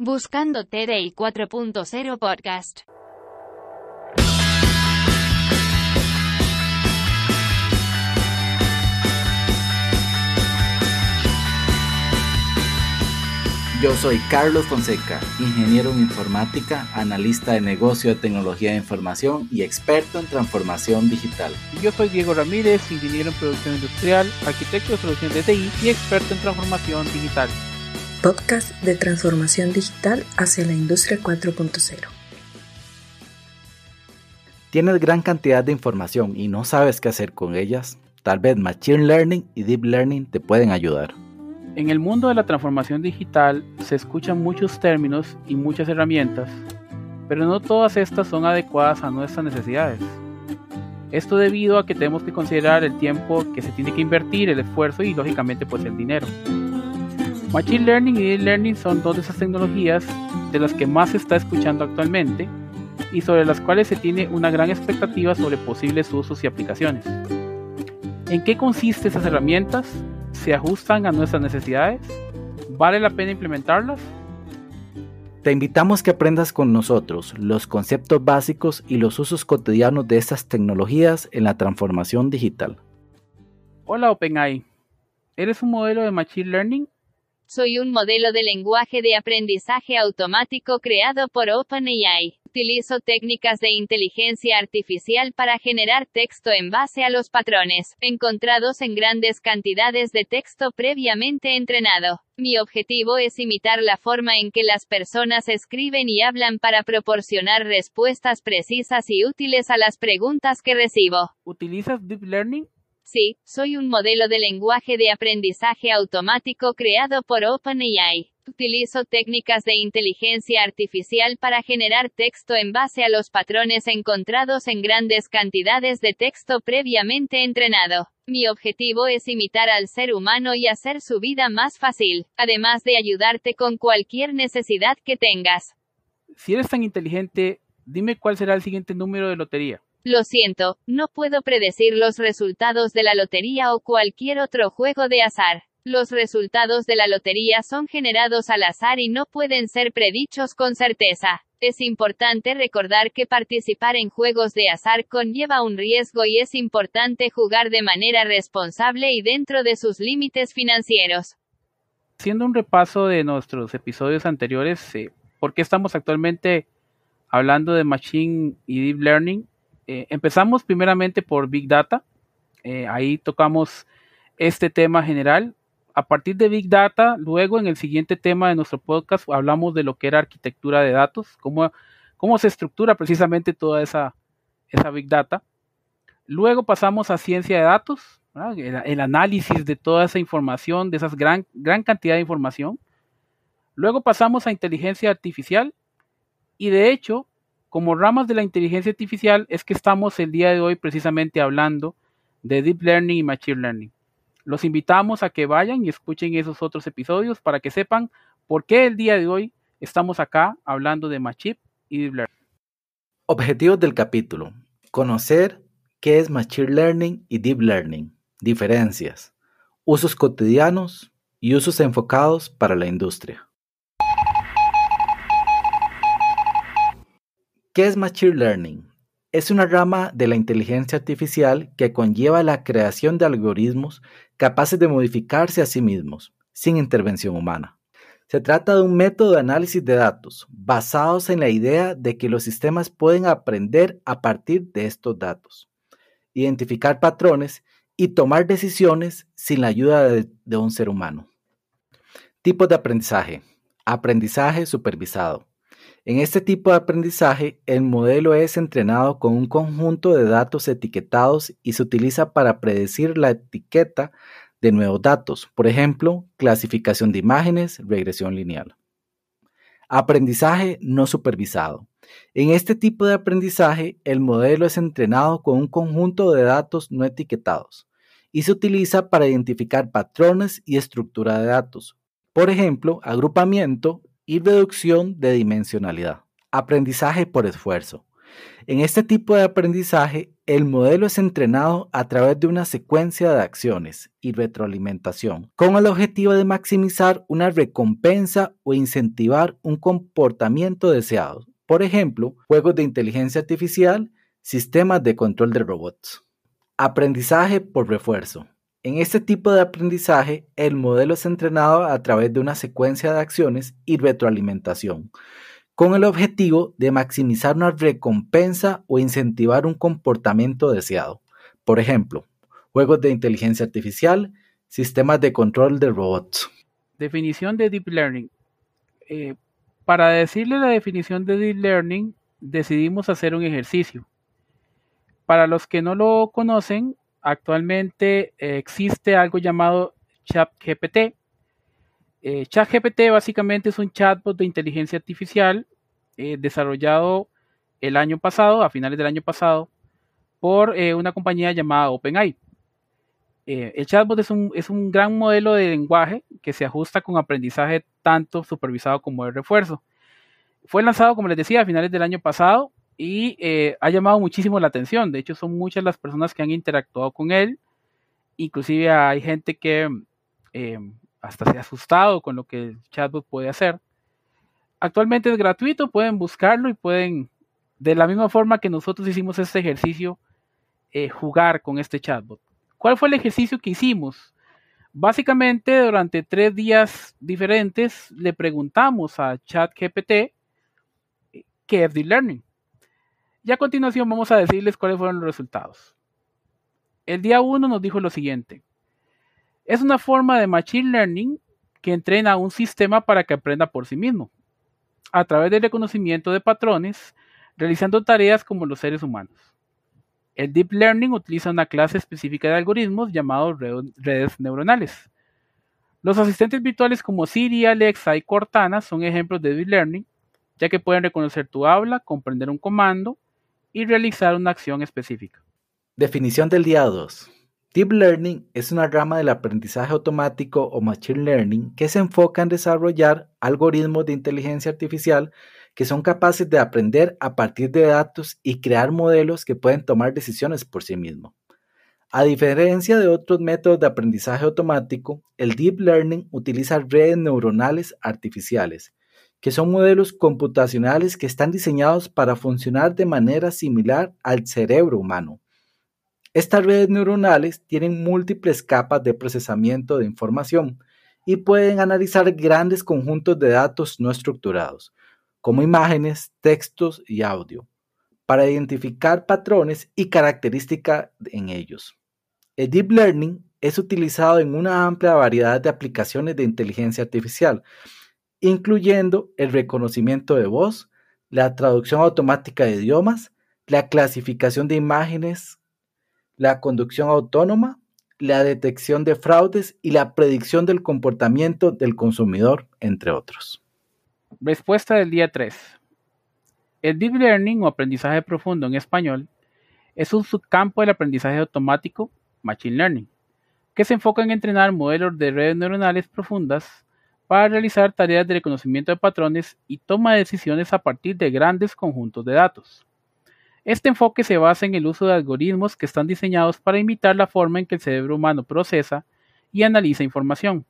Buscando TDI 4.0 Podcast. Yo soy Carlos Fonseca, ingeniero en informática, analista de negocio de tecnología de información y experto en transformación digital. Y yo soy Diego Ramírez, ingeniero en producción industrial, arquitecto de soluciones de TI y experto en transformación digital. Podcast de transformación digital hacia la industria 4.0. Tienes gran cantidad de información y no sabes qué hacer con ellas. Tal vez Machine Learning y Deep Learning te pueden ayudar. En el mundo de la transformación digital se escuchan muchos términos y muchas herramientas, pero no todas estas son adecuadas a nuestras necesidades. Esto debido a que tenemos que considerar el tiempo que se tiene que invertir, el esfuerzo y lógicamente pues el dinero. Machine Learning y Deep Learning son dos de esas tecnologías de las que más se está escuchando actualmente y sobre las cuales se tiene una gran expectativa sobre posibles usos y aplicaciones. ¿En qué consisten esas herramientas? se ajustan a nuestras necesidades? ¿Vale la pena implementarlas? Te invitamos que aprendas con nosotros los conceptos básicos y los usos cotidianos de estas tecnologías en la transformación digital. Hola OpenAI, ¿eres un modelo de Machine Learning? Soy un modelo de lenguaje de aprendizaje automático creado por OpenAI. Utilizo técnicas de inteligencia artificial para generar texto en base a los patrones, encontrados en grandes cantidades de texto previamente entrenado. Mi objetivo es imitar la forma en que las personas escriben y hablan para proporcionar respuestas precisas y útiles a las preguntas que recibo. ¿Utilizas Deep Learning? Sí, soy un modelo de lenguaje de aprendizaje automático creado por OpenAI. Utilizo técnicas de inteligencia artificial para generar texto en base a los patrones encontrados en grandes cantidades de texto previamente entrenado. Mi objetivo es imitar al ser humano y hacer su vida más fácil, además de ayudarte con cualquier necesidad que tengas. Si eres tan inteligente, dime cuál será el siguiente número de lotería. Lo siento, no puedo predecir los resultados de la lotería o cualquier otro juego de azar. Los resultados de la lotería son generados al azar y no pueden ser predichos con certeza. Es importante recordar que participar en juegos de azar conlleva un riesgo y es importante jugar de manera responsable y dentro de sus límites financieros. Haciendo un repaso de nuestros episodios anteriores, eh, ¿por qué estamos actualmente hablando de Machine y Deep Learning? Eh, empezamos primeramente por Big Data. Eh, ahí tocamos este tema general. A partir de Big Data, luego en el siguiente tema de nuestro podcast hablamos de lo que era arquitectura de datos, cómo, cómo se estructura precisamente toda esa, esa Big Data. Luego pasamos a ciencia de datos, el, análisis de toda esa información, de esa gran, gran cantidad de información. Luego pasamos a inteligencia artificial y de hecho como ramas de la inteligencia artificial es que estamos el día de hoy precisamente hablando de Deep Learning y Machine Learning. Los invitamos a que vayan y escuchen esos otros episodios para que sepan por qué el día de hoy estamos acá hablando de Machine y Deep Learning. Objetivos del capítulo. Conocer qué es Machine Learning y Deep Learning. Diferencias. Usos cotidianos y usos enfocados para la industria. ¿Qué es Machine Learning? Es una rama de la inteligencia artificial que conlleva la creación de algoritmos capaces de modificarse a sí mismos, sin intervención humana. Se trata de un método de análisis de datos basados en la idea de que los sistemas pueden aprender a partir de estos datos, identificar patrones y tomar decisiones sin la ayuda de, un ser humano. Tipos de aprendizaje. Aprendizaje supervisado. En este tipo de aprendizaje, el modelo es entrenado con un conjunto de datos etiquetados y se utiliza para predecir la etiqueta de nuevos datos, por ejemplo, clasificación de imágenes, regresión lineal. Aprendizaje no supervisado. En este tipo de aprendizaje, el modelo es entrenado con un conjunto de datos no etiquetados y se utiliza para identificar patrones y estructura de datos, por ejemplo, agrupamiento, y reducción de dimensionalidad. Aprendizaje por esfuerzo. En este tipo de aprendizaje, el modelo es entrenado a través de una secuencia de acciones y retroalimentación, con el objetivo de maximizar una recompensa o incentivar un comportamiento deseado. Por ejemplo, juegos de inteligencia artificial, sistemas de control de robots. Aprendizaje por refuerzo. En este tipo de aprendizaje, el modelo es entrenado a través de una secuencia de acciones y retroalimentación, con el objetivo de maximizar una recompensa o incentivar un comportamiento deseado. Por ejemplo, juegos de inteligencia artificial, sistemas de control de robots. Definición de Deep Learning. Eh, para decirle la definición de Deep Learning, decidimos hacer un ejercicio. Para los que no lo conocen, actualmente eh, existe algo llamado ChatGPT, eh, ChatGPT básicamente es un chatbot de inteligencia artificial eh, desarrollado el año pasado, a finales del año pasado, por una compañía llamada OpenAI. el chatbot es un, es un gran modelo de lenguaje que se ajusta con aprendizaje tanto supervisado como de refuerzo. Fue lanzado, como les decía, a finales del año pasado y ha llamado muchísimo la atención. De hecho, son muchas las personas que han interactuado con él. Inclusive hay gente que hasta se ha asustado con lo que el chatbot puede hacer. Actualmente es gratuito, pueden buscarlo y pueden, de la misma forma que nosotros hicimos este ejercicio, eh, jugar con este chatbot. ¿Cuál fue el ejercicio que hicimos? Básicamente, durante tres días diferentes, le preguntamos a ChatGPT eh, qué es Deep Learning. Y a continuación vamos a decirles cuáles fueron los resultados. El día 1 nos dijo lo siguiente. Es una forma de Machine Learning que entrena a un sistema para que aprenda por sí mismo, a través del reconocimiento de patrones, realizando tareas como los seres humanos. El Deep Learning utiliza una clase específica de algoritmos llamados redes neuronales. Los asistentes virtuales como Siri, Alexa y Cortana son ejemplos de Deep Learning, ya que pueden reconocer tu habla, comprender un comando y realizar una acción específica. Definición del día 2. Deep Learning es una rama del aprendizaje automático o Machine Learning que se enfoca en desarrollar algoritmos de inteligencia artificial que son capaces de aprender a partir de datos y crear modelos que pueden tomar decisiones por sí mismos. A diferencia de otros métodos de aprendizaje automático, el Deep Learning utiliza redes neuronales artificiales, que son modelos computacionales que están diseñados para funcionar de manera similar al cerebro humano estas redes neuronales tienen múltiples capas de procesamiento de información y pueden analizar grandes conjuntos de datos no estructurados, como imágenes, textos y audio, para identificar patrones y características en ellos. El Deep Learning es utilizado en una amplia variedad de aplicaciones de inteligencia artificial, incluyendo el reconocimiento de voz, la traducción automática de idiomas, la clasificación de imágenes la conducción autónoma, la detección de fraudes y la predicción del comportamiento del consumidor, entre otros. Respuesta del día 3. El Deep Learning o aprendizaje profundo en español es un subcampo del aprendizaje automático, Machine Learning, que se enfoca en entrenar modelos de redes neuronales profundas para realizar tareas de reconocimiento de patrones y toma de decisiones a partir de grandes conjuntos de datos. Este enfoque se basa en el uso de algoritmos que están diseñados para imitar la forma en que el cerebro humano procesa y analiza información,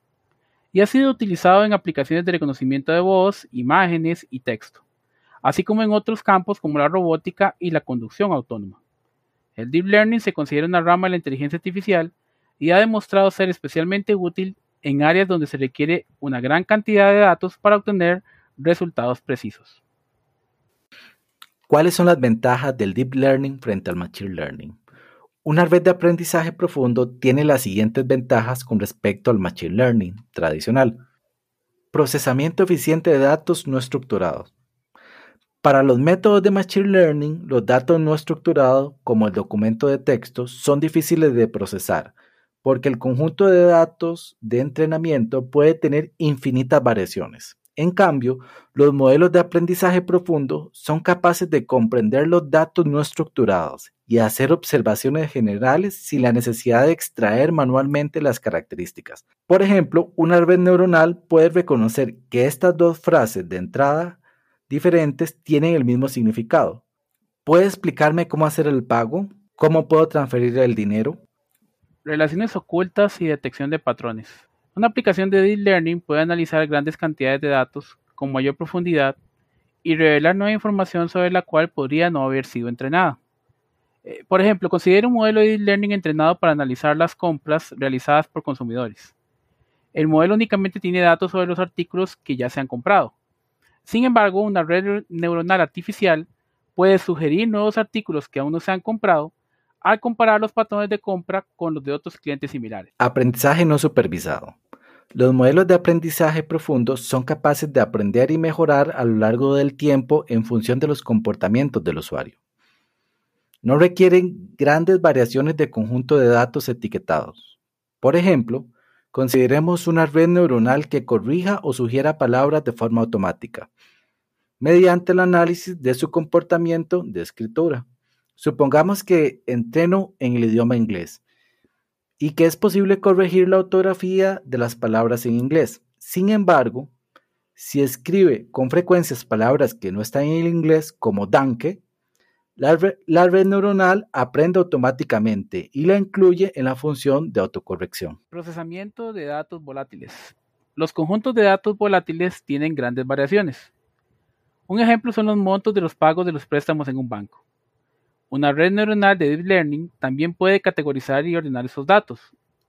y ha sido utilizado en aplicaciones de reconocimiento de voz, imágenes y texto, así como en otros campos como la robótica y la conducción autónoma. El Deep Learning se considera una rama de la inteligencia artificial y ha demostrado ser especialmente útil en áreas donde se requiere una gran cantidad de datos para obtener resultados precisos. ¿Cuáles son las ventajas del Deep Learning frente al Machine Learning? Una red de aprendizaje profundo tiene las siguientes ventajas con respecto al Machine Learning tradicional. Procesamiento eficiente de datos no estructurados. Para los métodos de Machine Learning, los datos no estructurados, como el documento de texto, son difíciles de procesar, porque el conjunto de datos de entrenamiento puede tener infinitas variaciones. En cambio, los modelos de aprendizaje profundo son capaces de comprender los datos no estructurados y hacer observaciones generales sin la necesidad de extraer manualmente las características. Por ejemplo, una red neuronal puede reconocer que estas dos frases de entrada diferentes tienen el mismo significado, ¿Puede explicarme cómo hacer el pago? ¿Cómo puedo transferir el dinero? Relaciones ocultas y detección de patrones. Una aplicación de Deep Learning puede analizar grandes cantidades de datos con mayor profundidad y revelar nueva información sobre la cual podría no haber sido entrenada. Eh, por ejemplo, considere un modelo de Deep Learning entrenado para analizar las compras realizadas por consumidores. El modelo únicamente tiene datos sobre los artículos que ya se han comprado. Sin embargo, una red neuronal artificial puede sugerir nuevos artículos que aún no se han comprado al comparar los patrones de compra con los de otros clientes similares. Aprendizaje no supervisado. Los modelos de aprendizaje profundo son capaces de aprender y mejorar a lo largo del tiempo en función de los comportamientos del usuario. No requieren grandes variaciones de conjunto de datos etiquetados. Por ejemplo, consideremos una red neuronal que corrija o sugiera palabras de forma automática, mediante el análisis de su comportamiento de escritura. Supongamos que entreno en el idioma inglés y que es posible corregir la ortografía de las palabras en inglés. Sin embargo, si escribe con frecuencias palabras que no están en el inglés, como danke, la, red neuronal aprende automáticamente y la incluye en la función de autocorrección. Procesamiento de datos volátiles. Los conjuntos de datos volátiles tienen grandes variaciones. Un ejemplo son los montos de los pagos de los préstamos en un banco. Una red neuronal de Deep Learning también puede categorizar y ordenar esos datos.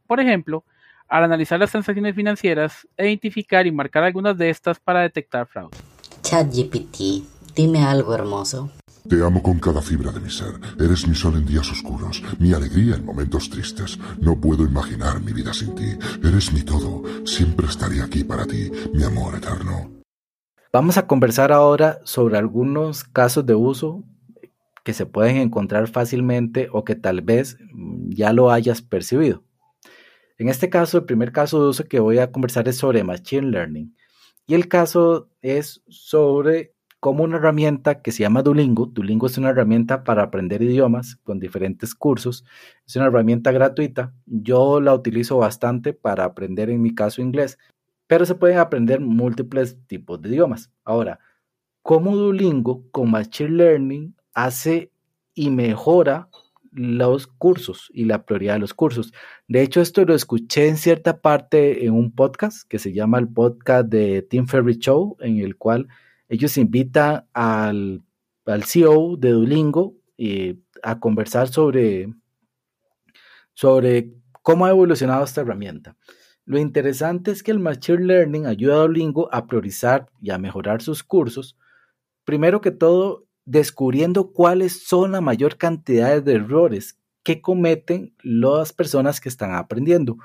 Por ejemplo, al analizar las transacciones financieras, identificar y marcar algunas de estas para detectar fraude. ChatGPT, dime algo hermoso. Te amo con cada fibra de mi ser. Eres mi sol en días oscuros, mi alegría en momentos tristes. No puedo imaginar mi vida sin ti. Eres mi todo. Siempre estaré aquí para ti, mi amor eterno. Vamos a conversar ahora sobre algunos casos de uso que se pueden encontrar fácilmente o que tal vez mm, ya lo hayas percibido. En este caso, el primer caso de uso que voy a conversar es sobre Machine Learning. Y el caso es sobre como una herramienta que se llama Duolingo. Duolingo es una herramienta para aprender idiomas con diferentes cursos. Es una herramienta gratuita. Yo la utilizo bastante para aprender, en mi caso, inglés, pero se pueden aprender múltiples tipos de idiomas. Ahora, ¿cómo Duolingo con Machine Learning hace y mejora los cursos y la prioridad de los cursos. De hecho, esto lo escuché en cierta parte en un podcast que se llama el podcast de Tim Ferry Show, en el cual ellos invitan al, al CEO de Duolingo eh, a conversar sobre, sobre cómo ha evolucionado esta herramienta. Lo interesante es que el Machine Learning ayuda a Duolingo a priorizar y a mejorar sus cursos. Primero que todo, descubriendo cuáles son la mayor cantidad de errores que cometen las personas que están aprendiendo.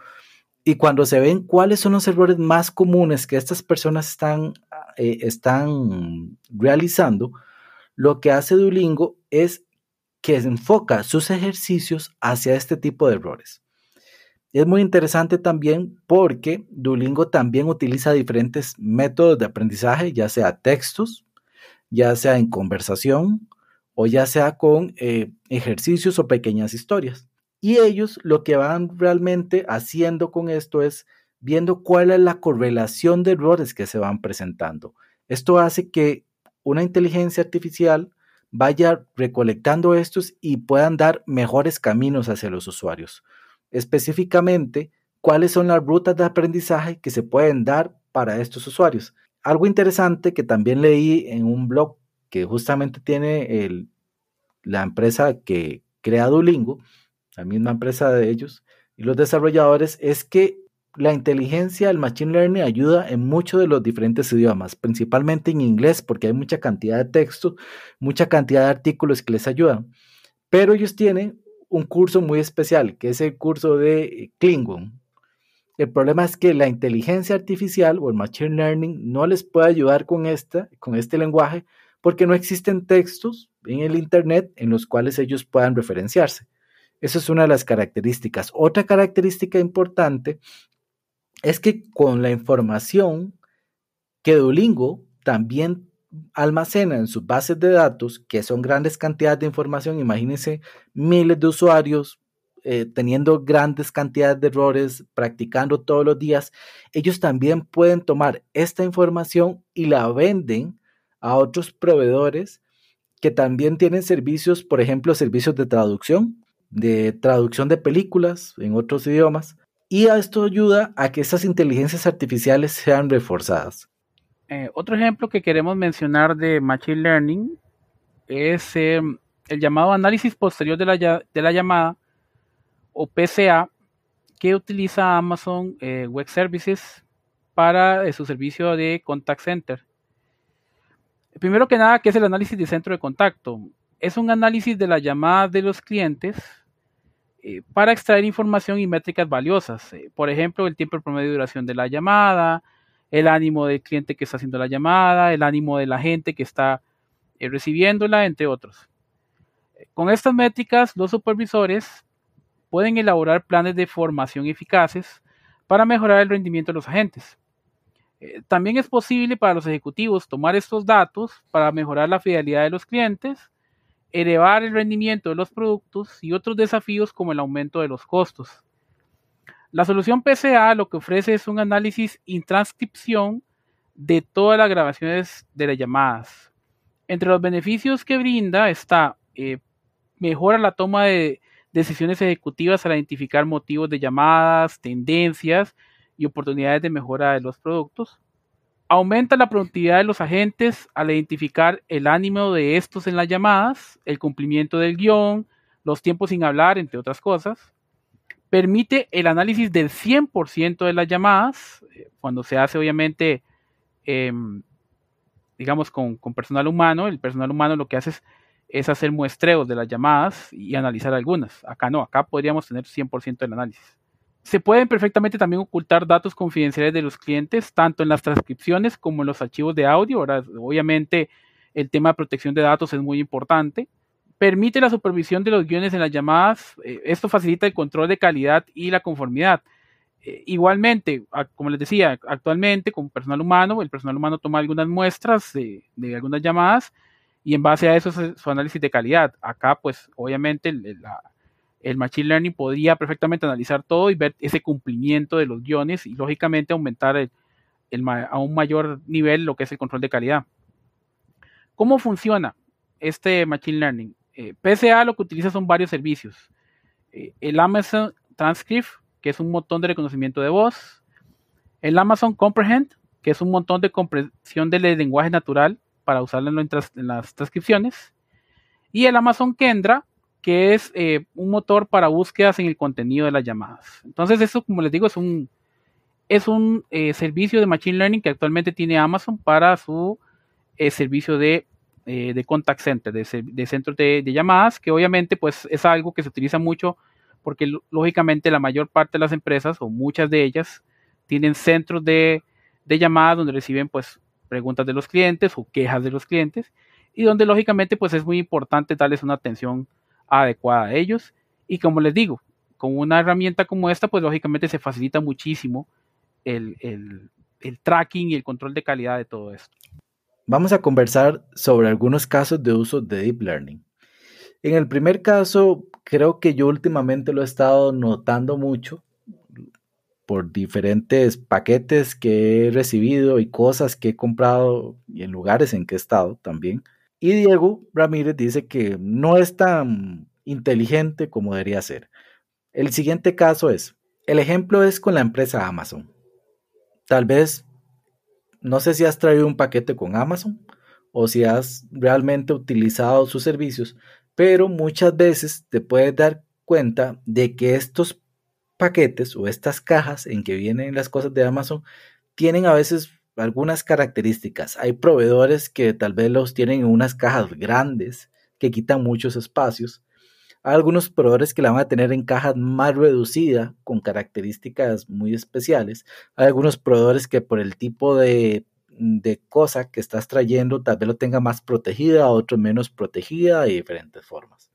Y cuando se ven cuáles son los errores más comunes que estas personas están eh, están realizando, lo que hace Duolingo es que enfoca sus ejercicios hacia este tipo de errores. Es muy interesante también porque Duolingo también utiliza diferentes métodos de aprendizaje, ya sea textos, ya sea en conversación o ya sea con eh, ejercicios o pequeñas historias. Y ellos lo que van realmente haciendo con esto es viendo cuál es la correlación de errores que se van presentando. Esto hace que una inteligencia artificial vaya recolectando estos y puedan dar mejores caminos hacia los usuarios. Específicamente, cuáles son las rutas de aprendizaje que se pueden dar para estos usuarios. Algo interesante que también leí en un blog que justamente tiene la empresa que crea Duolingo, la misma empresa de ellos, y los desarrolladores, es que la inteligencia, el machine learning ayuda en muchos de los diferentes idiomas, principalmente en inglés, porque hay mucha cantidad de texto, mucha cantidad de artículos que les ayudan. Pero ellos tienen un curso muy especial, que es el curso de Klingon. El problema es que la inteligencia artificial o el machine learning no les puede ayudar con, esta, con este lenguaje porque no existen textos en el Internet en los cuales ellos puedan referenciarse. Esa es una de las características. Otra característica importante es que con la información que Duolingo también almacena en sus bases de datos, que son grandes cantidades de información, imagínense miles de usuarios eh, teniendo grandes cantidades de errores, practicando todos los días, ellos también pueden tomar esta información y la venden a otros proveedores que también tienen servicios, por ejemplo, servicios de traducción, de traducción de películas en otros idiomas, y esto ayuda a que esas inteligencias artificiales sean reforzadas. Eh, otro ejemplo que queremos mencionar de Machine Learning es em, el llamado análisis posterior de la, llamada o PCA que utiliza Amazon eh, Web Services para eh, su servicio de contact center. Primero que nada, ¿qué es el análisis de centro de contacto? Es un análisis de la llamada de los clientes eh, para extraer información y métricas valiosas. Por ejemplo, el tiempo promedio de duración de la llamada, el ánimo del cliente que está haciendo la llamada, el ánimo de la gente que está recibiéndola, entre otros. Con estas métricas, los supervisores pueden elaborar planes de formación eficaces para mejorar el rendimiento de los agentes. también es posible para los ejecutivos tomar estos datos para mejorar la fidelidad de los clientes elevar el rendimiento de los productos y otros desafíos como el aumento de los costos. La solución PCA lo que ofrece es un análisis y transcripción de todas las grabaciones de las llamadas. Entre los beneficios que brinda está eh, mejora la toma de decisiones ejecutivas al identificar motivos de llamadas, tendencias y oportunidades de mejora de los productos. Aumenta la productividad de los agentes al identificar el ánimo de estos en las llamadas, el cumplimiento del guion, los tiempos sin hablar, entre otras cosas. Permite el análisis del 100% de las llamadas, eh, cuando se hace obviamente, em, digamos, con, personal humano. El personal humano lo que hace es, es hacer muestreos de las llamadas y analizar algunas. Acá no, acá podríamos tener 100% del análisis. Se pueden perfectamente también ocultar datos confidenciales de los clientes, tanto en las transcripciones como en los archivos de audio. Ahora, obviamente, el tema de protección de datos es muy importante. Permite la supervisión de los guiones en las llamadas. Eh, esto facilita el control de calidad y la conformidad. Eh, igualmente, como les decía, actualmente con personal humano, el personal humano toma algunas muestras de, algunas llamadas y en base a eso es su análisis de calidad. Acá, pues, obviamente, el Machine Learning podría perfectamente analizar todo y ver ese cumplimiento de los guiones y lógicamente aumentar a un mayor nivel lo que es el control de calidad. ¿Cómo funciona este Machine Learning? Eh, PSA lo que utiliza son varios servicios. Eh, el Amazon Transcript, que es un montón de reconocimiento de voz. El Amazon Comprehend, que es un montón de comprensión del lenguaje natural para usarlo en, las transcripciones. Y el Amazon Kendra, que es eh, un motor para búsquedas en el contenido de las llamadas. Entonces, eso, como les digo, es un, es un eh, servicio de Machine Learning que actualmente tiene Amazon para su eh, servicio de, de, contact center, de, de centros de, llamadas, que obviamente pues, es algo que se utiliza mucho porque lógicamente la mayor parte de las empresas, o muchas de ellas, tienen centros de, llamadas donde reciben pues, preguntas de los clientes o quejas de los clientes, y donde lógicamente pues, es muy importante darles una atención adecuada a ellos. Y como les digo, con una herramienta como esta, pues lógicamente se facilita muchísimo el, el tracking y el control de calidad de todo esto. Vamos a conversar sobre algunos casos de uso de Deep Learning. En el primer caso, creo que yo últimamente lo he estado notando mucho por diferentes paquetes que he recibido y cosas que he comprado y en lugares en que he estado también. Y Diego Ramírez dice que no es tan inteligente como debería ser. El siguiente caso es, el ejemplo es con la empresa Amazon. Tal vez, no sé si has traído un paquete con Amazon o si has realmente utilizado sus servicios, pero muchas veces te puedes dar cuenta de que estos paquetes o estas cajas en que vienen las cosas de Amazon tienen a veces algunas características. Hay proveedores que tal vez los tienen en unas cajas grandes que quitan muchos espacios. Hay algunos proveedores que la van a tener en cajas más reducidas con características muy especiales. Hay algunos proveedores que por el tipo de, de cosa que estás trayendo tal vez lo tenga más protegida, otro menos protegida de diferentes formas.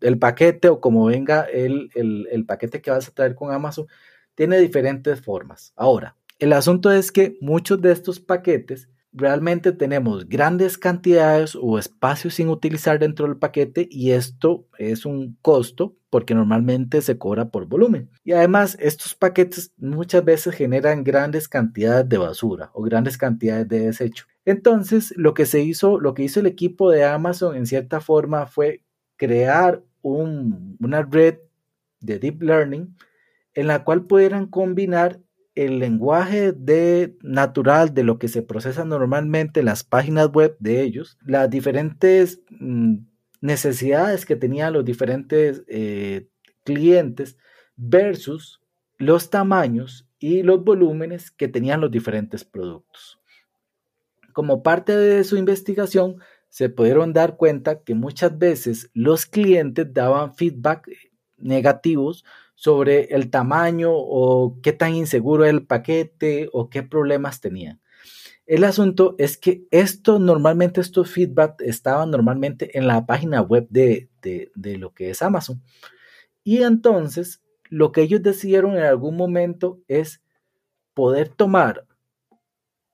El paquete o como venga el, el, el paquete que vas a traer con Amazon tiene diferentes formas. Ahora, el asunto es que muchos de estos paquetes realmente tenemos grandes cantidades o espacios sin utilizar dentro del paquete y esto es un costo porque normalmente se cobra por volumen. Y además estos paquetes muchas veces generan grandes cantidades de basura o grandes cantidades de desecho. Entonces, lo que se hizo, lo que hizo el equipo de Amazon en cierta forma fue crear una red de deep learning en la cual pudieran combinar el lenguaje de natural de lo que se procesa normalmente en las páginas web de ellos, las diferentes mm, necesidades que tenían los diferentes eh, clientes versus los tamaños y los volúmenes que tenían los diferentes productos. Como parte de su investigación, se pudieron dar cuenta que muchas veces los clientes daban feedback negativos sobre el tamaño o qué tan inseguro es el paquete o qué problemas tenían. El asunto es que esto normalmente, estos feedback estaban normalmente en la página web de, lo que es Amazon. Y entonces lo que ellos decidieron en algún momento es poder tomar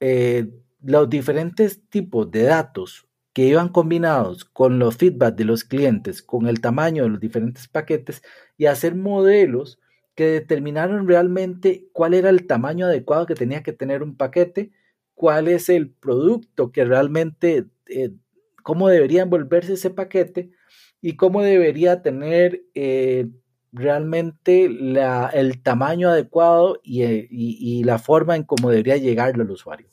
eh, los diferentes tipos de datos que iban combinados con los feedback de los clientes, con el tamaño de los diferentes paquetes y hacer modelos que determinaron realmente cuál era el tamaño adecuado que tenía que tener un paquete, cuál es el producto que realmente, eh, cómo debería envolverse ese paquete y cómo debería tener eh, realmente el tamaño adecuado y, eh, y, la forma en cómo debería llegarlo al usuario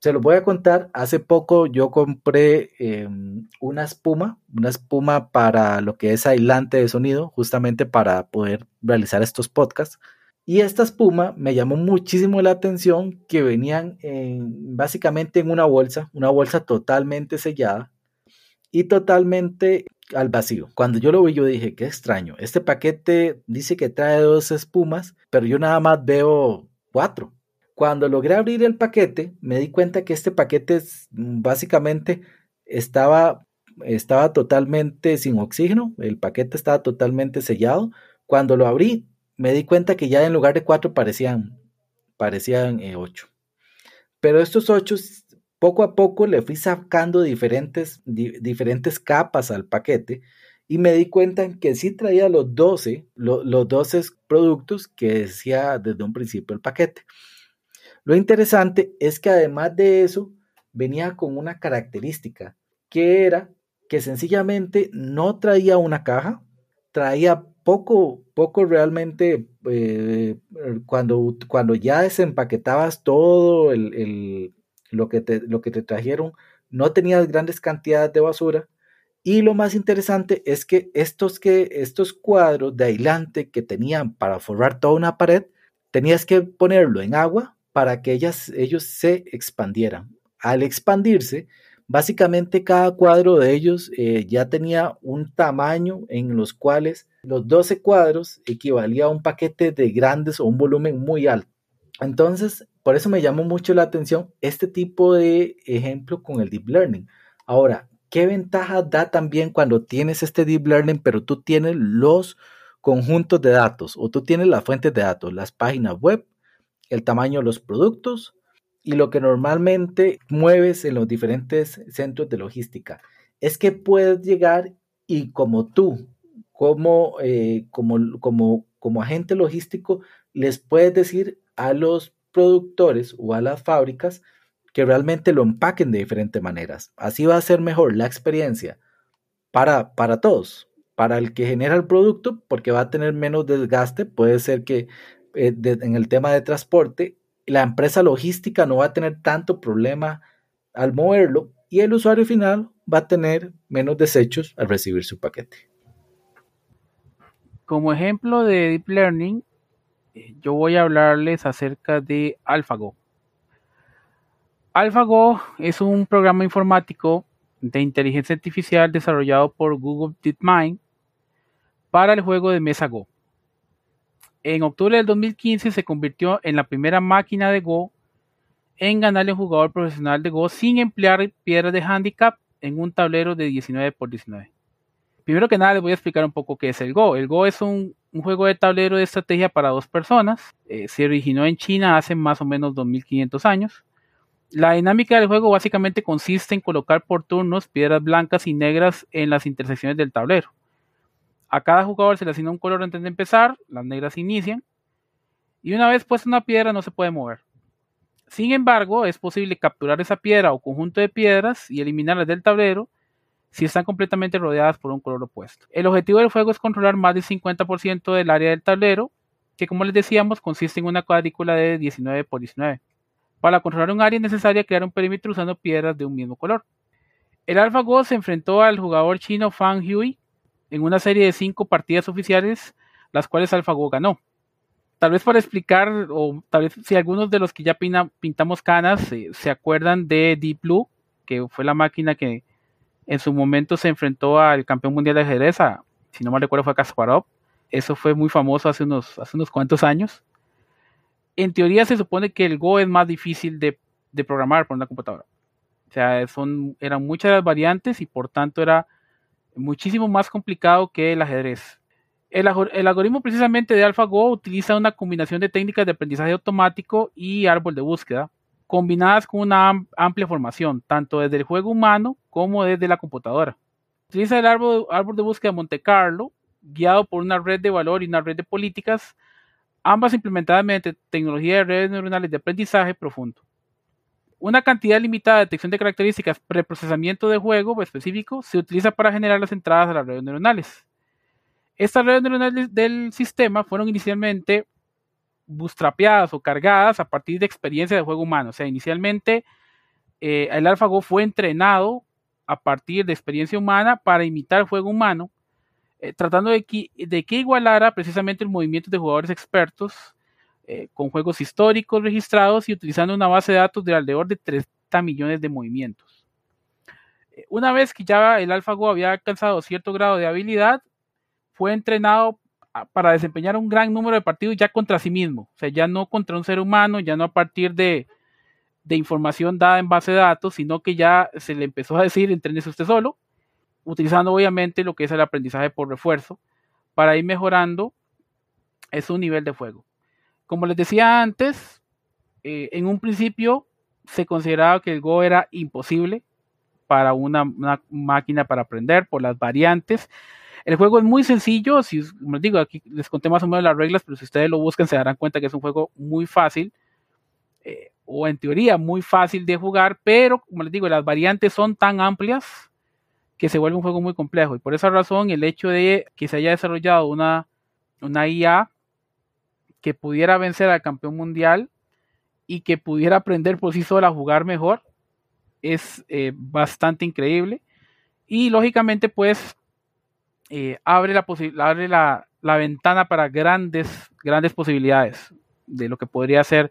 se lo voy a contar. Hace poco yo compré em, una espuma, una espuma para lo que es aislante de sonido, justamente para poder realizar estos podcasts. Y esta espuma me llamó muchísimo la atención que venían básicamente en una bolsa, una bolsa totalmente sellada y totalmente al vacío. Cuando yo lo vi, yo dije, qué extraño. Este paquete dice que trae dos espumas, pero yo nada más veo cuatro. Cuando logré abrir el paquete, me di cuenta que este paquete básicamente estaba, estaba totalmente sin oxígeno, el paquete estaba totalmente sellado. Cuando lo abrí, me di cuenta que ya en lugar de cuatro parecían, parecían eh, ocho. Pero estos ocho, poco a poco le fui sacando diferentes, diferentes capas al paquete y me di cuenta que sí traía los 12, los 12 productos que decía desde un principio el paquete. Lo interesante es que además de eso, venía con una característica, que era que sencillamente no traía una caja, traía poco, poco realmente, eh, cuando, cuando ya desempaquetabas todo lo, que te, lo que te trajeron, no tenías grandes cantidades de basura. Y lo más interesante es que estos, que estos cuadros de aislante que tenían para forrar toda una pared, tenías que ponerlo en agua para que ellas, ellos se expandieran. Al expandirse, básicamente cada cuadro de ellos eh, ya tenía un tamaño en los cuales los 12 cuadros equivalía a un paquete de grandes o un volumen muy alto. Entonces, por eso me llamó mucho la atención este tipo de ejemplo con el deep learning. Ahora, ¿qué ventaja da también cuando tienes este deep learning, pero tú tienes los conjuntos de datos o tú tienes las fuentes de datos, las páginas web el tamaño de los productos y lo que normalmente mueves en los diferentes centros de logística. Es que puedes llegar y como tú, como, eh, como, como, como agente logístico, les puedes decir a los productores o a las fábricas que realmente lo empaquen de diferentes maneras. Así va a ser mejor la experiencia para, para todos. Para el que genera el producto, porque va a tener menos desgaste, puede ser que eh, en el tema de transporte, la empresa logística no va a tener tanto problema al moverlo y el usuario final va a tener menos desechos al recibir su paquete. Como ejemplo de Deep Learning, eh, yo voy a hablarles acerca de AlphaGo. AlphaGo es un programa informático de inteligencia artificial desarrollado por Google DeepMind para el juego de mesa Go. En octubre del 2015 se convirtió en la primera máquina de Go en ganarle un jugador profesional de Go sin emplear piedras de handicap en un tablero de 19 por 19. Primero que nada les voy a explicar un poco qué es el Go. El Go es un, juego de tablero de estrategia para dos personas. Eh, se originó en China hace más o menos 2500 años. La dinámica del juego básicamente consiste en colocar por turnos piedras blancas y negras en las intersecciones del tablero. A cada jugador se le asigna un color antes de empezar, las negras inician, y una vez puesta una piedra no se puede mover. Sin embargo, es posible capturar esa piedra o conjunto de piedras y eliminarlas del tablero si están completamente rodeadas por un color opuesto. El objetivo del juego es controlar más del 50% del área del tablero, que como les decíamos consiste en una cuadrícula de 19 por 19. Para controlar un área es necesario crear un perímetro usando piedras de un mismo color. El AlphaGo se enfrentó al jugador chino Fang Hui en una serie de cinco partidas oficiales, las cuales AlphaGo ganó. Tal vez para explicar, o tal vez si algunos de los que ya pintamos canas eh, se acuerdan de Deep Blue, que fue la máquina que en su momento se enfrentó al campeón mundial de ajedrez, si no mal recuerdo fue Kasparov. Eso fue muy famoso hace unos, hace unos cuantos años. En teoría se supone que el Go es más difícil de, de programar por una computadora. O sea, son, eran muchas las variantes y por tanto era muchísimo más complicado que el ajedrez. El, algoritmo precisamente de AlphaGo utiliza una combinación de técnicas de aprendizaje automático y árbol de búsqueda combinadas con una amplia formación, tanto desde el juego humano como desde la computadora. Utiliza el árbol, de búsqueda de Monte Carlo, guiado por una red de valor y una red de políticas, ambas implementadas mediante tecnología de redes neuronales de aprendizaje profundo. Una cantidad limitada de detección de características preprocesamiento de juego específico se utiliza para generar las entradas a las redes neuronales. Estas redes neuronales del sistema fueron inicialmente bootstrapeadas o cargadas a partir de experiencia de juego humano. O sea, inicialmente eh, el AlphaGo fue entrenado a partir de experiencia humana para imitar juego humano, eh, tratando de que, de que, igualara precisamente el movimiento de jugadores expertos eh, con juegos históricos registrados y utilizando una base de datos de alrededor de 30 millones de movimientos. Una vez que ya el AlphaGo había alcanzado cierto grado de habilidad, fue entrenado para desempeñar un gran número de partidos ya contra sí mismo, o sea, ya no contra un ser humano, ya no a partir de, información dada en base de datos, sino que ya se le empezó a decir, entrénese usted solo, utilizando obviamente lo que es el aprendizaje por refuerzo, para ir mejorando su nivel de juego. Como les decía antes, eh, en un principio se consideraba que el Go era imposible para una máquina para aprender por las variantes el juego es muy sencillo, si como les digo, aquí les conté más o menos las reglas, pero si ustedes lo buscan se darán cuenta que es un juego muy fácil, eh, o en teoría muy fácil de jugar, pero como les digo, las variantes son tan amplias que se vuelve un juego muy complejo. Y por esa razón, el hecho de que se haya desarrollado una, una IA que pudiera vencer al campeón mundial y que pudiera aprender por sí sola a jugar mejor es eh, bastante increíble. Y lógicamente, pues eh, abre, la, abre la, ventana para grandes, grandes posibilidades de lo que podría ser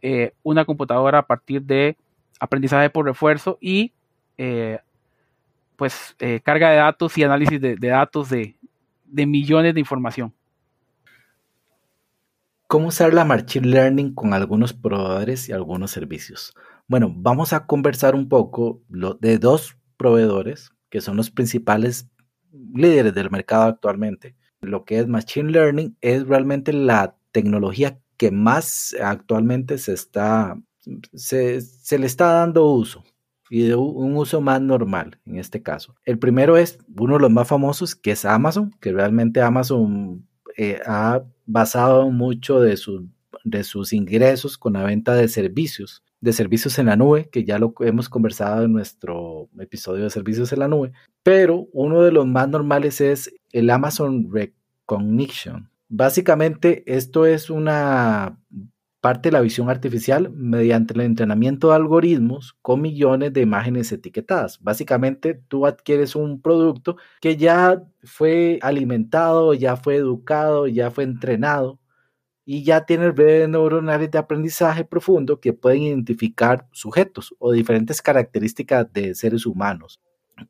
eh, una computadora a partir de aprendizaje por refuerzo y pues carga de datos y análisis de, datos de, de, millones de información. ¿Cómo usar la Machine Learning con algunos proveedores y algunos servicios? Bueno, vamos a conversar un poco de dos proveedores que son los principales líderes del mercado actualmente. Lo que es Machine Learning es realmente la tecnología que más actualmente se está, se, le está dando uso y de un uso más normal en este caso. El primero es uno de los más famosos que es Amazon, que realmente Amazon eh, ha basado mucho de, de sus ingresos con la venta de servicios de servicios en la nube, que ya lo hemos conversado en nuestro episodio de servicios en la nube, pero uno de los más normales es el Amazon Recognition. Básicamente esto es una parte de la visión artificial mediante el entrenamiento de algoritmos con millones de imágenes etiquetadas. Básicamente tú adquieres un producto que ya fue alimentado, ya fue educado, ya fue entrenado y ya tiene redes neuronales de aprendizaje profundo que pueden identificar sujetos o diferentes características de seres humanos.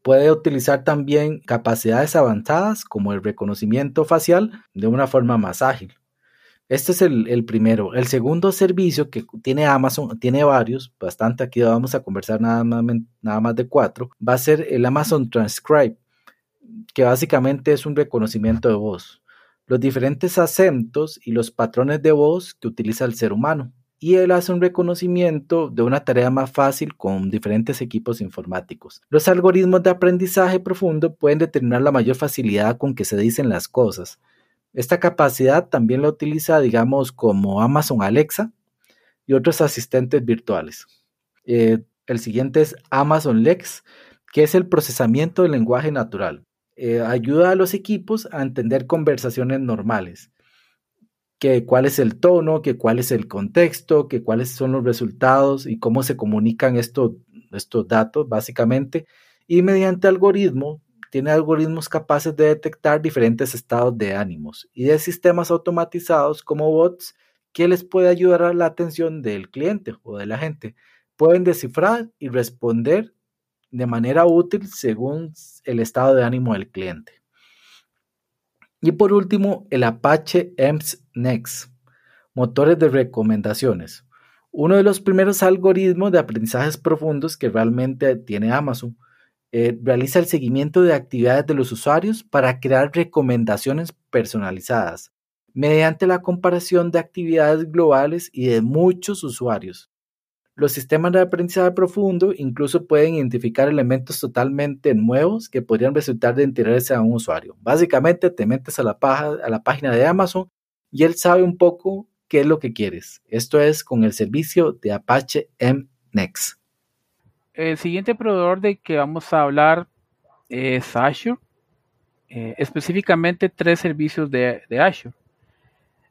Puede utilizar también capacidades avanzadas como el reconocimiento facial de una forma más ágil. Este es el, primero. El segundo servicio que tiene Amazon, tiene varios, bastante, aquí vamos a conversar nada más, nada más de cuatro, va a ser el Amazon Transcribe, que básicamente es un reconocimiento de voz los diferentes acentos y los patrones de voz que utiliza el ser humano. Y él hace un reconocimiento de una tarea más fácil con diferentes equipos informáticos. Los algoritmos de aprendizaje profundo pueden determinar la mayor facilidad con que se dicen las cosas. Esta capacidad también la utiliza, digamos, como Amazon Alexa, y otros asistentes virtuales. Eh, el siguiente es Amazon Lex, que es el procesamiento del lenguaje natural. Eh, ayuda a los equipos a entender conversaciones normales, que cuál es el tono, que cuál es el contexto, que cuáles son los resultados y cómo se comunican estos, datos, básicamente. Y mediante algoritmo, tiene algoritmos capaces de detectar diferentes estados de ánimos y de sistemas automatizados como bots que les puede ayudar a la atención del cliente o de la gente. Pueden descifrar y responder de manera útil según el estado de ánimo del cliente. Y por último, el Apache EMS Next, motores de recomendaciones. Uno de los primeros algoritmos de aprendizajes profundos que realmente tiene Amazon. Eh, realiza el seguimiento de actividades de los usuarios para crear recomendaciones personalizadas mediante la comparación de actividades globales y de muchos usuarios. Los sistemas de aprendizaje profundo incluso pueden identificar elementos totalmente nuevos que podrían resultar de interés a un usuario. Básicamente te metes a la, a la página de Amazon y él sabe un poco qué es lo que quieres. Esto es con el servicio de Apache MNext. El siguiente proveedor de que vamos a hablar es Azure, eh, específicamente tres servicios de, Azure.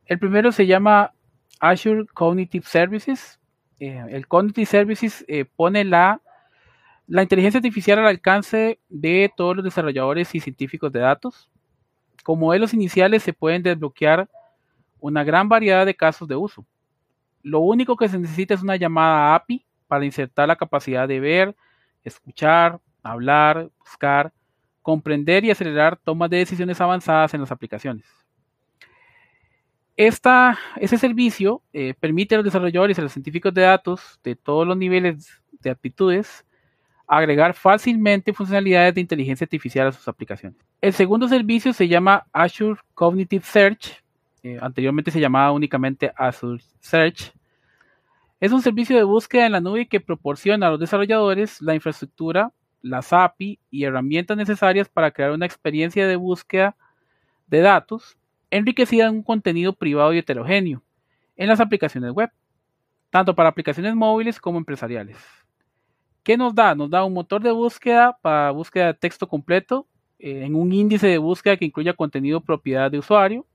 El primero se llama Azure Cognitive Services. Eh, el Cognitive Services eh, pone la, la inteligencia artificial al alcance de todos los desarrolladores y científicos de datos. Con modelos iniciales se pueden desbloquear una gran variedad de casos de uso. Lo único que se necesita es una llamada API para insertar la capacidad de ver, escuchar, hablar, buscar, comprender y acelerar tomas de decisiones avanzadas en las aplicaciones. Esta, ese servicio eh, permite a los desarrolladores y a los científicos de datos de todos los niveles de aptitudes agregar fácilmente funcionalidades de inteligencia artificial a sus aplicaciones. El segundo servicio se llama Azure Cognitive Search. Eh, anteriormente se llamaba únicamente Azure Search. Es un servicio de búsqueda en la nube que proporciona a los desarrolladores la infraestructura, las API y herramientas necesarias para crear una experiencia de búsqueda de datos enriquecida en un contenido privado y heterogéneo en las aplicaciones web, tanto para aplicaciones móviles como empresariales. ¿Qué nos da? Nos da un motor de búsqueda para búsqueda de texto completo eh, en un índice de búsqueda que incluya contenido propiedad de usuario,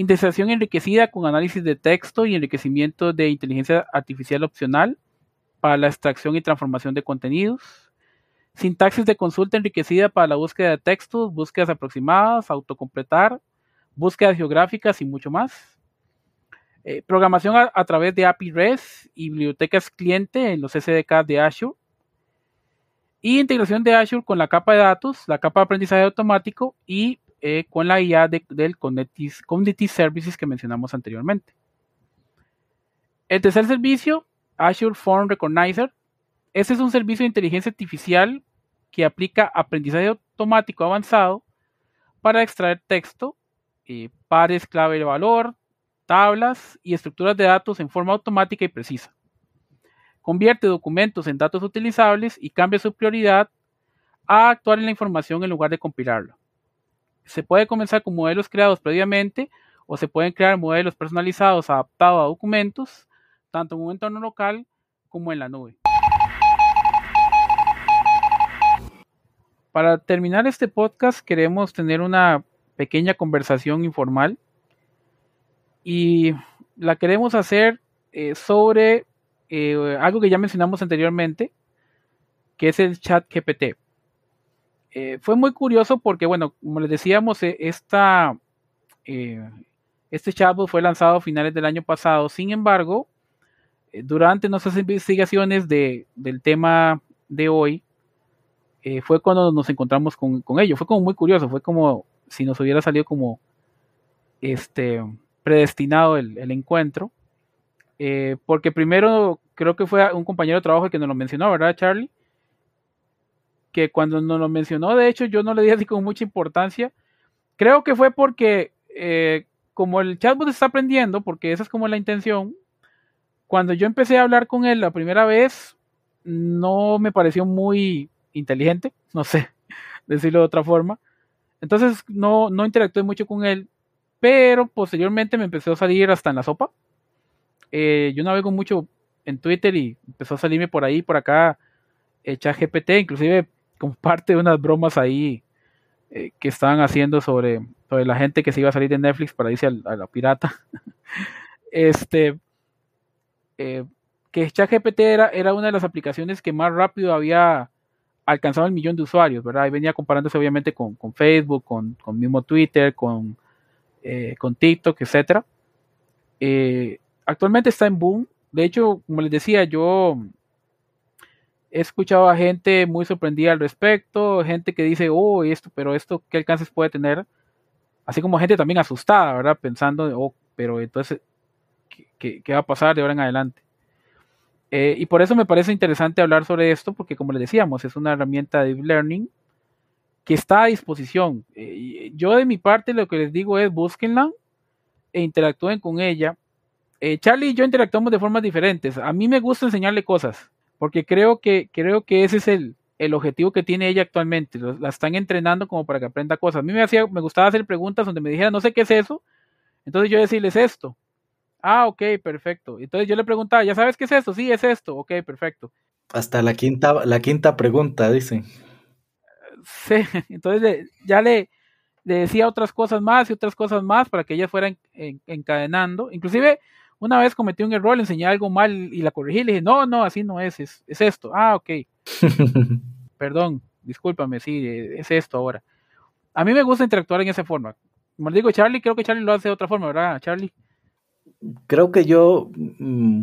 indexación enriquecida con análisis de texto y enriquecimiento de inteligencia artificial opcional para la extracción y transformación de contenidos, sintaxis de consulta enriquecida para la búsqueda de textos, búsquedas aproximadas, autocompletar, búsquedas geográficas y mucho más. Eh, programación a, través de API REST y bibliotecas cliente en los SDK de Azure. Y integración de Azure con la capa de datos, la capa de aprendizaje automático y eh, con la IA del Cognitive Services que mencionamos anteriormente. El tercer servicio, Azure Form Recognizer. Este es un servicio de inteligencia artificial que aplica aprendizaje automático avanzado para extraer texto eh, pares clave de valor, tablas y estructuras de datos en forma automática y precisa. Convierte documentos en datos utilizables y cambia su prioridad a actuar en la información en lugar de compilarla. Se puede comenzar con modelos creados previamente o se pueden crear modelos personalizados adaptados a documentos, tanto en un entorno local como en la nube. Para terminar este podcast queremos tener una pequeña conversación informal y la queremos hacer eh, sobre eh, algo que ya mencionamos anteriormente, que es el chat GPT. Eh, fue muy curioso porque, bueno, como les decíamos, esta, este chatbot fue lanzado a finales del año pasado. Sin embargo, durante nuestras investigaciones de, del tema de hoy, fue cuando nos encontramos con, con ello. Fue como muy curioso, fue como si nos hubiera salido como este predestinado el, encuentro. Eh, porque primero creo que fue un compañero de trabajo el que nos lo mencionó, ¿verdad, Charlie? Que cuando nos lo mencionó, de hecho, yo no le di así con mucha importancia. Creo que fue porque, eh, como el chatbot está aprendiendo, porque esa es como la intención, cuando yo empecé a hablar con él la primera vez, no me pareció muy inteligente, no sé decirlo de otra forma. Entonces no, no interactué mucho con él, pero posteriormente me empezó a salir hasta en la sopa. eh, yo navego mucho en Twitter y empezó a salirme por ahí, por acá, eh, ChatGPT, inclusive como parte de unas bromas ahí eh, que estaban haciendo sobre, sobre la gente que se iba a salir de Netflix para irse a, la pirata. este, eh, que ChatGPT era, era una de las aplicaciones que más rápido había alcanzado el millón de usuarios, ¿verdad? Y venía comparándose obviamente con, Facebook, con, con, mismo Twitter, con, eh, con TikTok, etcétera. actualmente está en boom. De hecho, como les decía, yo he escuchado a gente muy sorprendida al respecto, gente que dice, oh, esto, pero esto, ¿qué alcances puede tener? Así como gente también asustada, ¿verdad? Pensando, oh, pero entonces, ¿qué, va a pasar de ahora en adelante? Eh, y por eso me parece interesante hablar sobre esto, porque como les decíamos, es una herramienta de deep learning que está a disposición. Eh, yo de mi parte lo que les digo es búsquenla e interactúen con ella. Eh, Charlie y yo interactuamos de formas diferentes. A mí me gusta enseñarle cosas porque creo que, creo que ese es el, el objetivo que tiene ella actualmente. La están entrenando como para que aprenda cosas. A mí me, hacía, me gustaba hacer preguntas donde me dijera, no sé qué es eso. Entonces yo decirles esto. Ah, ok, perfecto. Entonces yo le preguntaba, ¿ya sabes qué es esto? Sí, es esto. Ok, perfecto. Hasta la quinta, la quinta pregunta, dice. Sí, entonces ya le, le decía otras cosas más y otras cosas más para que ella fuera encadenando. Inclusive una vez cometí un error, le enseñé algo mal y la corregí, le dije, no, no, así no es, es, esto. Ah, ok. Perdón, discúlpame, sí, es esto ahora. A mí me gusta interactuar en esa forma. Como digo, Charlie, creo que Charlie lo hace de otra forma, ¿verdad, Charlie? Creo que yo, mm,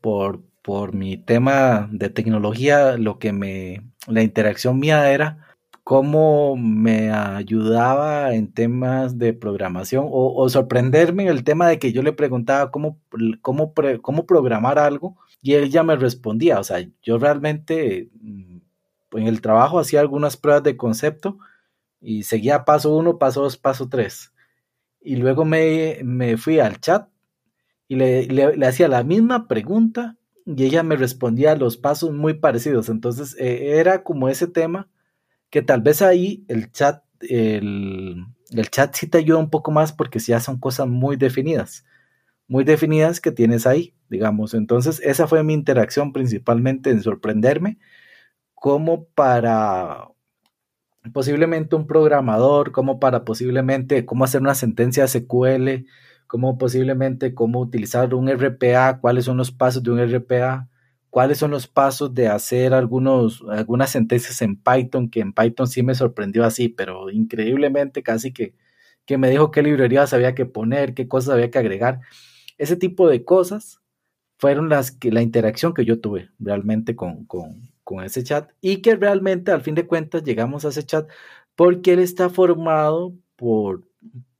por, por mi tema de tecnología, lo que me, la interacción mía era cómo me ayudaba en temas de programación o, sorprenderme en el tema de que yo le preguntaba cómo, cómo, cómo programar algo y él ya me respondía. O sea, yo realmente mm, en el trabajo hacía algunas pruebas de concepto y seguía paso uno, paso dos, paso tres. Y luego me, fui al chat y le, hacía la misma pregunta y ella me respondía los pasos muy parecidos. Entonces eh, era como ese tema que tal vez ahí el chat, el, chat sí te ayuda un poco más porque ya son cosas muy definidas, muy definidas que tienes ahí, digamos. Entonces, esa fue mi interacción principalmente en sorprenderme como para posiblemente un programador, como para posiblemente cómo hacer una sentencia SQL, como posiblemente cómo utilizar un RPA, cuáles son los pasos de un RPA, cuáles son los pasos de hacer algunos, algunas sentencias en Python, que en Python sí me sorprendió así, pero increíblemente casi que, que me dijo qué librerías había que poner, qué cosas había que agregar. Ese tipo de cosas fueron las que la interacción que yo tuve realmente con, con, con ese chat y que realmente al fin de cuentas llegamos a ese chat porque él está formado por,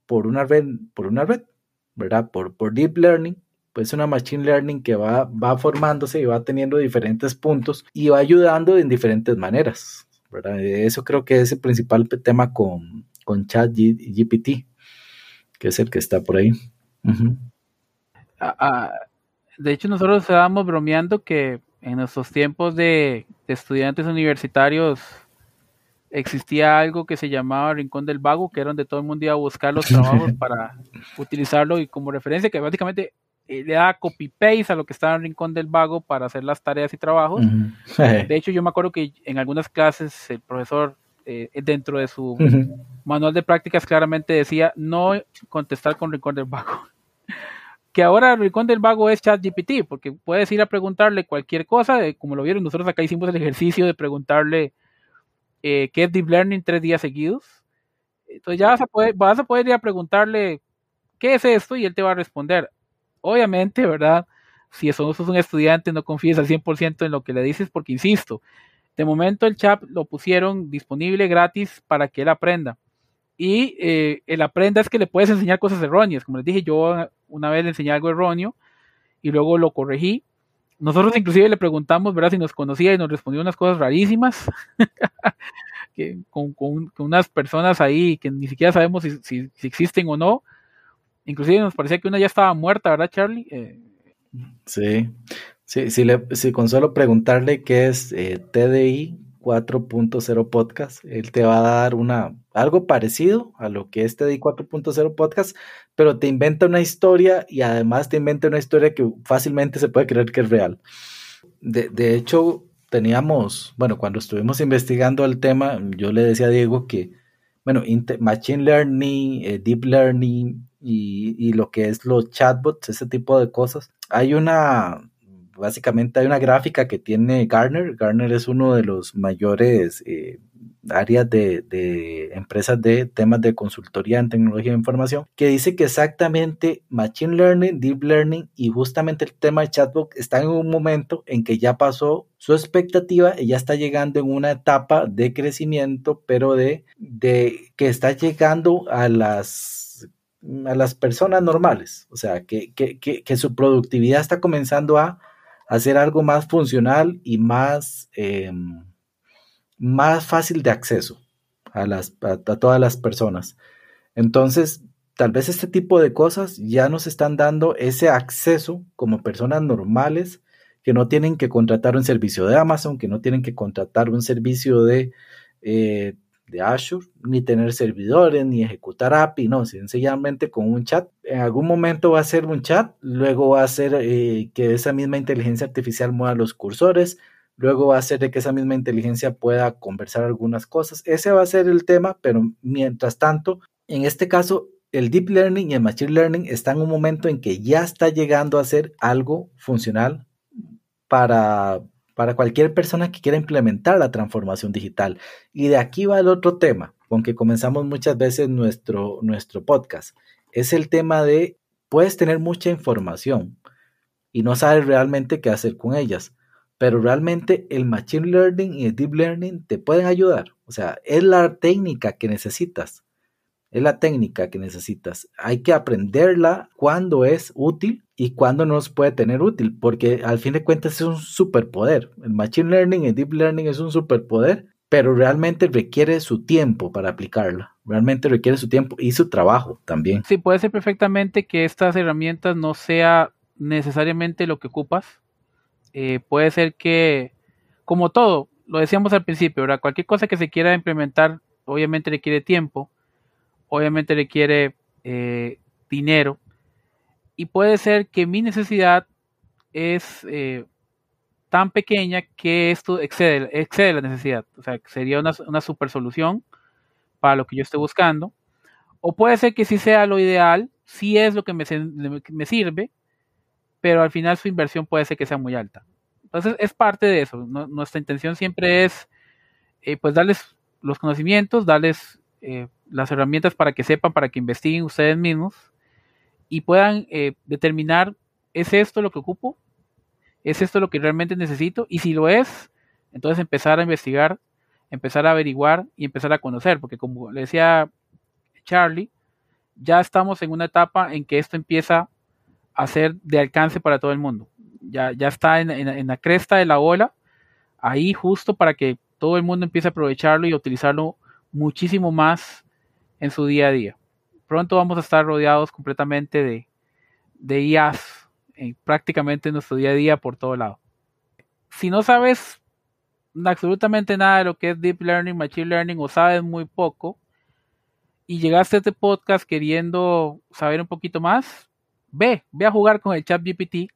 por una red, por una red, ¿verdad? Por, por deep learning es una machine learning que va, va formándose y va teniendo diferentes puntos y va ayudando en diferentes maneras. ¿verdad? Eso creo que es el principal tema con, con Chat GPT, que es el que está por ahí. Ah, ah, de hecho, nosotros estábamos bromeando que en nuestros tiempos de, de, estudiantes universitarios existía algo que se llamaba Rincón del Vago, que era donde todo el mundo iba a buscar los trabajos para utilizarlo y como referencia, que básicamente eh, le da copy-paste a lo que está en el rincón del vago para hacer las tareas y trabajos. de hecho, yo me acuerdo que en algunas clases el profesor, eh, dentro de su manual de prácticas, claramente decía no contestar con rincón del vago. que ahora el rincón del vago es ChatGPT, porque puedes ir a preguntarle cualquier cosa, eh, como lo vieron, nosotros acá hicimos el ejercicio de preguntarle qué es Deep Learning tres días seguidos. Entonces ya vas a, poder, vas a poder ir a preguntarle qué es esto y él te va a responder Obviamente, ¿verdad? Si sos un estudiante, no confíes al 100% en lo que le dices, porque insisto, de momento el chat lo pusieron disponible gratis para que él aprenda. Y eh, el aprenda es que le puedes enseñar cosas erróneas. Como les dije, yo una vez le enseñé algo erróneo y luego lo corregí. Nosotros inclusive le preguntamos, ¿verdad? Si nos conocía y nos respondió unas cosas rarísimas. que, con, unas personas ahí que ni siquiera sabemos si existen o no. Inclusive nos parecía que una ya estaba muerta, ¿verdad, Charlie? Eh, sí, sí, le, con solo preguntarle qué es eh, TDI, 4.0 podcast. Él te va a dar una, algo parecido a lo que este DI 4.0 podcast, pero te inventa una historia y además te inventa una historia que fácilmente se puede creer que es real. De, de hecho, teníamos, bueno, cuando estuvimos investigando el tema, yo le decía a Diego que, bueno, Machine Learning, eh, Deep Learning y, y lo que es los chatbots, ese tipo de cosas, hay una básicamente hay una gráfica que tiene Garner. Garner es uno de los mayores eh, áreas de, empresas de temas de consultoría en tecnología de información, que dice que exactamente Machine Learning, Deep Learning y justamente el tema de chatbot están en un momento en que ya pasó su expectativa y ya está llegando en una etapa de crecimiento, pero de, de que está llegando a las a las personas normales, o sea, que, que su productividad está comenzando a hacer algo más funcional y más, em, más fácil de acceso a, las, a, todas las personas. Entonces, tal vez este tipo de cosas ya nos están dando ese acceso como personas normales que no tienen que contratar un servicio de Amazon, que no tienen que contratar un servicio de, eh, de Azure, ni tener servidores, ni ejecutar API, no, sencillamente con un chat. En algún momento va a ser un chat, luego va a ser eh, que esa misma inteligencia artificial mueva los cursores, luego va a ser que esa misma inteligencia pueda conversar algunas cosas. Ese va a ser el tema, pero mientras tanto, en este caso, el deep learning y el machine learning están en un momento en que ya está llegando a ser algo funcional para para cualquier persona que quiera implementar la transformación digital. Y de aquí va el otro tema, con que comenzamos muchas veces nuestro, nuestro podcast. Es el tema de, puedes tener mucha información y no sabes realmente qué hacer con ellas, pero realmente el Machine Learning y el Deep Learning te pueden ayudar. O sea, es la técnica que necesitas. Es la técnica que necesitas. Hay que aprenderla cuando es útil y cuando nos puede tener útil, porque al fin de cuentas es un superpoder. El Machine Learning y Deep Learning es un superpoder, pero realmente requiere su tiempo para aplicarla. Realmente requiere su tiempo y su trabajo también. Sí, puede ser perfectamente que estas herramientas no sea necesariamente lo que ocupas. Eh, puede ser que, como todo, lo decíamos al principio, ¿verdad? cualquier cosa que se quiera implementar, obviamente requiere tiempo obviamente requiere eh, dinero y puede ser que mi necesidad es eh, tan pequeña que esto excede, excede la necesidad. O sea, sería una, una super solución para lo que yo estoy buscando. O puede ser que sí sea lo ideal, sí es lo que me, me sirve, pero al final su inversión puede ser que sea muy alta. Entonces es parte de eso. nuestra intención siempre es eh, pues darles los conocimientos, darles las herramientas para que sepan, para que investiguen ustedes mismos y puedan eh, determinar, ¿es esto lo que ocupo? ¿Es esto lo que realmente necesito? Y si lo es, entonces empezar a investigar, empezar a averiguar y empezar a conocer, porque como le decía Charlie, ya estamos en una etapa en que esto empieza a ser de alcance para todo el mundo. Ya, ya está en, en la cresta de la ola, ahí justo para que todo el mundo empiece a aprovecharlo y utilizarlo muchísimo más en su día a día. Pronto vamos a estar rodeados completamente de, de IAs en prácticamente en nuestro día a día por todo lado. Si no sabes absolutamente nada de lo que es Deep Learning, Machine Learning o sabes muy poco y llegaste a este podcast queriendo saber un poquito más, ve, ve a jugar con el chat GPT,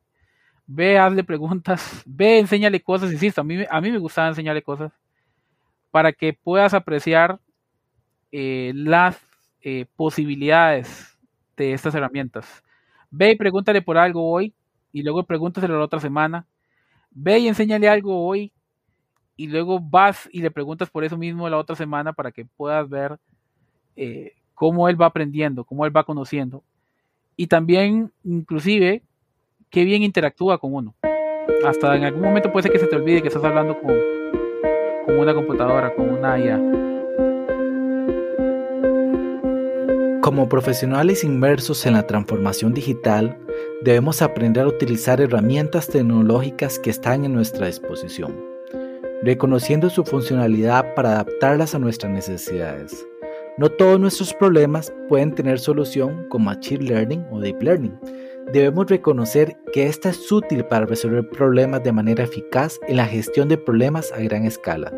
ve, hazle preguntas, ve, enséñale cosas, insisto, a mí, a mí me gustaba enseñarle cosas para que puedas apreciar eh, las eh, posibilidades de estas herramientas. Ve y pregúntale por algo hoy y luego pregúntaselo la otra semana. Ve y enséñale algo hoy y luego vas y le preguntas por eso mismo la otra semana para que puedas ver eh, cómo él va aprendiendo, cómo él va conociendo. Y también, inclusive, qué bien interactúa con uno. Hasta en algún momento puede ser que se te olvide que estás hablando con, con una computadora, con una IA. Como profesionales inmersos en la transformación digital, debemos aprender a utilizar herramientas tecnológicas que están en nuestra disposición, reconociendo su funcionalidad para adaptarlas a nuestras necesidades. No todos nuestros problemas pueden tener solución con Machine Learning o Deep Learning. Debemos reconocer que esta es útil para resolver problemas de manera eficaz en la gestión de problemas a gran escala.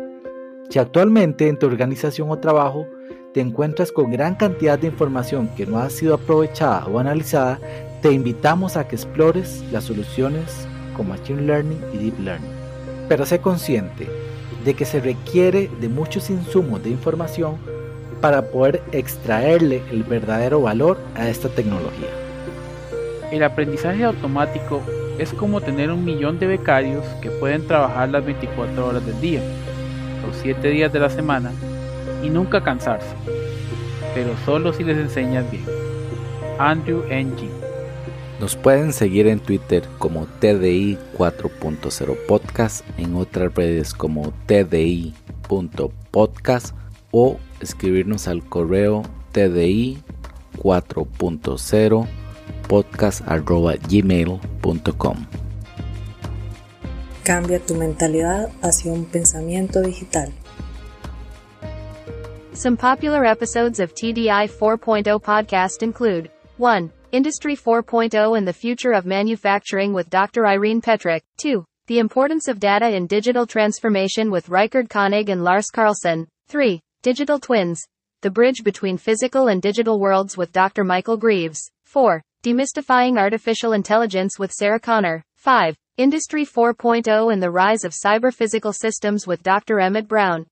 Si actualmente en tu organización o trabajo te encuentras con gran cantidad de información que no ha sido aprovechada o analizada, te invitamos a que explores las soluciones con Machine Learning y Deep Learning. Pero sé consciente de que se requiere de muchos insumos de información para poder extraerle el verdadero valor a esta tecnología. El aprendizaje automático es como tener un millón de becarios que pueden trabajar las 24 horas del día, los 7 días de la semana y nunca cansarse, pero solo si les enseñas bien. Andrew Ng. Nos pueden seguir en Twitter como TDI 4.0 Podcast, en otras redes como TDI.podcast o escribirnos al correo TDI 4.0 podcast.gmail.com. Cambia tu mentalidad hacia un pensamiento digital. Some popular episodes of TDI 4.0 podcast include 1. Industry 4.0 and the Future of Manufacturing with Dr. Irene Petrick. 2. The Importance of Data in Digital Transformation with Reichard Koenig and Lars Carlson. 3. Digital Twins. The Bridge Between Physical and Digital Worlds with Dr. Michael Greaves. 4. Demystifying Artificial Intelligence with Sarah Connor. 5. Industry 4.0 and the Rise of Cyber Physical Systems with Dr. Emmett Brown.